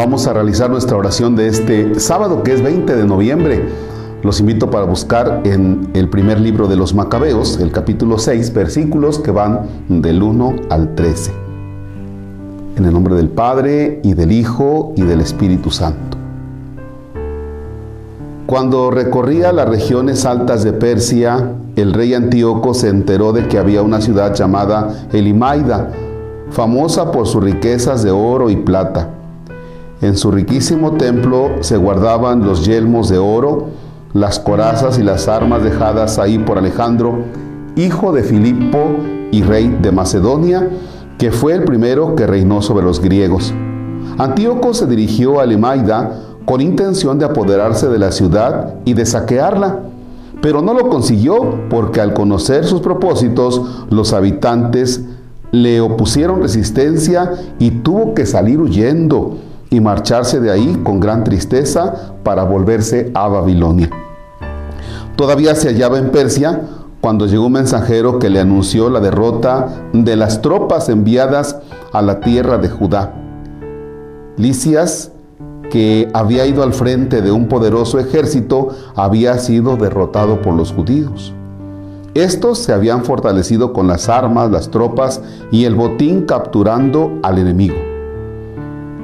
Vamos a realizar nuestra oración de este sábado, que es 20 de noviembre. Los invito para buscar en el primer libro de los Macabeos, el capítulo 6, versículos que van del 1 al 13. En el nombre del Padre y del Hijo y del Espíritu Santo. Cuando recorría las regiones altas de Persia, el rey Antíoco se enteró de que había una ciudad llamada Elimaida, famosa por sus riquezas de oro y plata. En su riquísimo templo se guardaban los yelmos de oro, las corazas y las armas dejadas ahí por Alejandro, hijo de Filipo y rey de Macedonia, que fue el primero que reinó sobre los griegos. Antíoco se dirigió a Elimaida con intención de apoderarse de la ciudad y de saquearla, pero no lo consiguió porque al conocer sus propósitos los habitantes le opusieron resistencia y tuvo que salir huyendo y marcharse de ahí con gran tristeza para volverse a Babilonia. Todavía se hallaba en Persia cuando llegó un mensajero que le anunció la derrota de las tropas enviadas a la tierra de Judá. Licias, que había ido al frente de un poderoso ejército, había sido derrotado por los judíos. Estos se habían fortalecido con las armas, las tropas y el botín capturando al enemigo.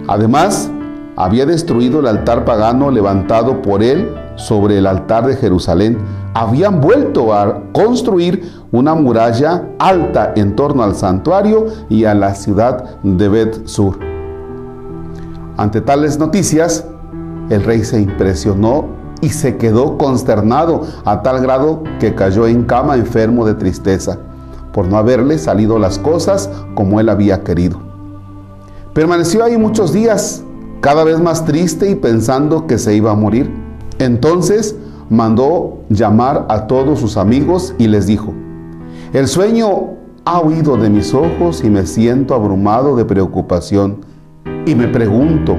Además, había destruido el altar pagano levantado por él sobre el altar de Jerusalén. Habían vuelto a construir una muralla alta en torno al santuario y a la ciudad de Bet Sur. Ante tales noticias, el rey se impresionó y se quedó consternado a tal grado que cayó en cama enfermo de tristeza por no haberle salido las cosas como él había querido. Permaneció ahí muchos días, cada vez más triste y pensando que se iba a morir. Entonces mandó llamar a todos sus amigos y les dijo, el sueño ha huido de mis ojos y me siento abrumado de preocupación y me pregunto,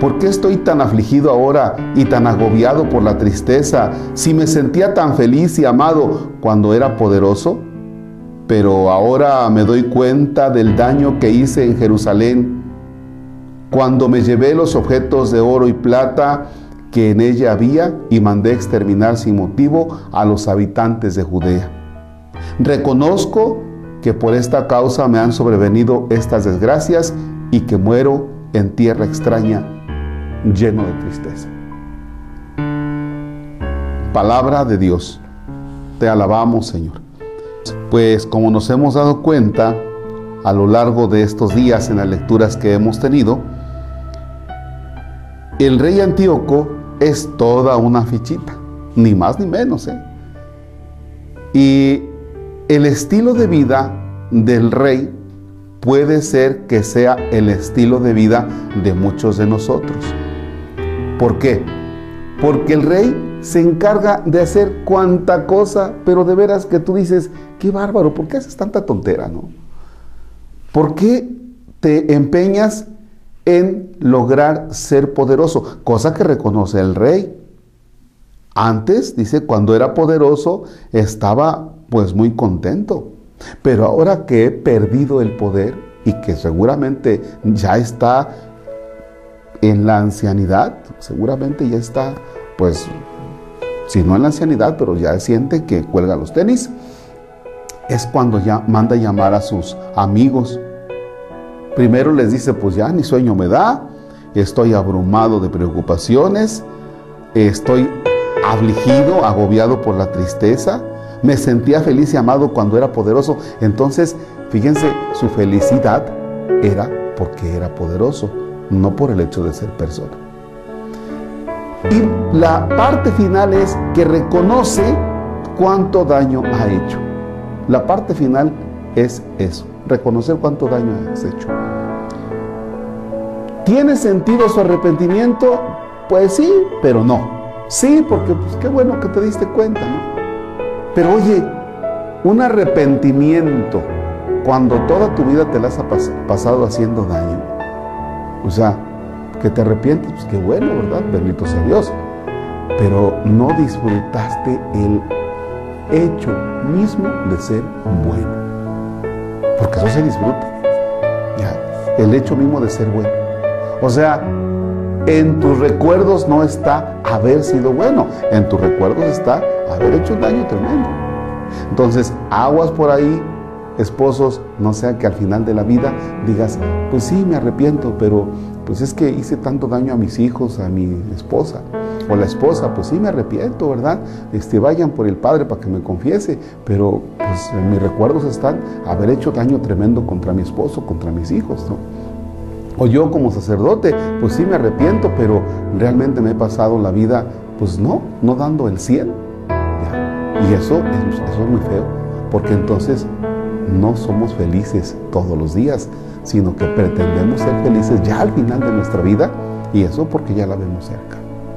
¿Por qué estoy tan afligido ahora y tan agobiado por la tristeza si me sentía tan feliz y amado cuando era poderoso? Pero ahora me doy cuenta del daño que hice en Jerusalén cuando me llevé los objetos de oro y plata que en ella había y mandé exterminar sin motivo a los habitantes de Judea. Reconozco que por esta causa me han sobrevenido estas desgracias y que muero en tierra extraña lleno de tristeza. Palabra de Dios. Te alabamos, Señor. Pues como nos hemos dado cuenta a lo largo de estos días en las lecturas que hemos tenido, el rey Antíoco es toda una fichita, ni más ni menos. ¿eh? Y el estilo de vida del rey puede ser que sea el estilo de vida de muchos de nosotros. ¿Por qué? Porque el rey se encarga de hacer cuanta cosa, pero de veras que tú dices, qué bárbaro, ¿por qué haces tanta tontera, no? ¿Por qué te empeñas en lograr ser poderoso? Cosa que reconoce el rey. Antes, dice, cuando era poderoso, estaba pues muy contento. Pero ahora que he perdido el poder y que seguramente ya está en la ancianidad, seguramente ya está, pues, si no en la ancianidad, pero ya siente que cuelga los tenis, es cuando ya manda llamar a sus amigos. Primero les dice, pues ya ni sueño me da, estoy abrumado de preocupaciones, estoy afligido, agobiado por la tristeza, me sentía feliz y amado cuando era poderoso. Entonces, fíjense, su felicidad era porque era poderoso no por el hecho de ser persona. Y la parte final es que reconoce cuánto daño ha hecho. La parte final es eso, reconocer cuánto daño has hecho. ¿Tiene sentido su arrepentimiento? Pues sí, pero no. Sí, porque pues qué bueno que te diste cuenta, ¿no? Pero oye, un arrepentimiento cuando toda tu vida te la has pasado haciendo daño, o sea, que te arrepientes, pues qué bueno, ¿verdad? Bendito sea Dios. Pero no disfrutaste el hecho mismo de ser bueno. Porque eso se disfruta. El hecho mismo de ser bueno. O sea, en tus recuerdos no está haber sido bueno, en tus recuerdos está haber hecho un daño tremendo. Entonces, aguas por ahí, esposos, no sea que al final de la vida digas, pues sí, me arrepiento, pero pues es que hice tanto daño a mis hijos, a mi esposa, o la esposa, pues sí, me arrepiento, ¿verdad? Este, vayan por el Padre para que me confiese, pero pues mis recuerdos están haber hecho daño tremendo contra mi esposo, contra mis hijos, ¿no? O yo como sacerdote, pues sí me arrepiento, pero realmente me he pasado la vida, pues no, no dando el cielo. Y eso, eso es muy feo, porque entonces no somos felices todos los días, sino que pretendemos ser felices ya al final de nuestra vida, y eso porque ya la vemos cerca.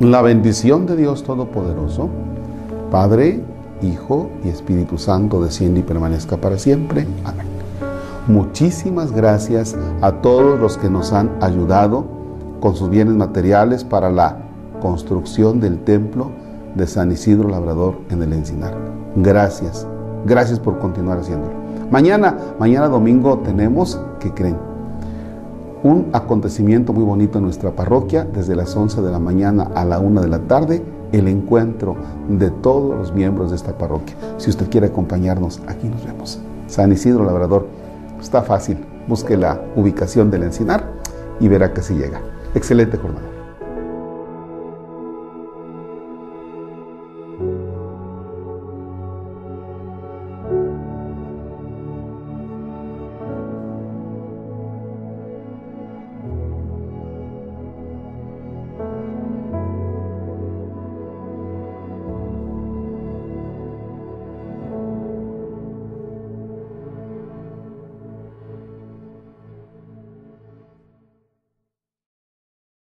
La bendición de Dios Todopoderoso, Padre, Hijo y Espíritu Santo, desciende y permanezca para siempre. Amén. Muchísimas gracias a todos los que nos han ayudado con sus bienes materiales para la construcción del templo de San Isidro Labrador en el Encinar. Gracias, gracias por continuar haciéndolo. Mañana, mañana domingo tenemos, ¿qué creen? Un acontecimiento muy bonito en nuestra parroquia, desde las 11 de la mañana a la 1 de la tarde, el encuentro de todos los miembros de esta parroquia. Si usted quiere acompañarnos, aquí nos vemos. San Isidro Labrador, está fácil, busque la ubicación del Encinar y verá que sí llega. Excelente jornada.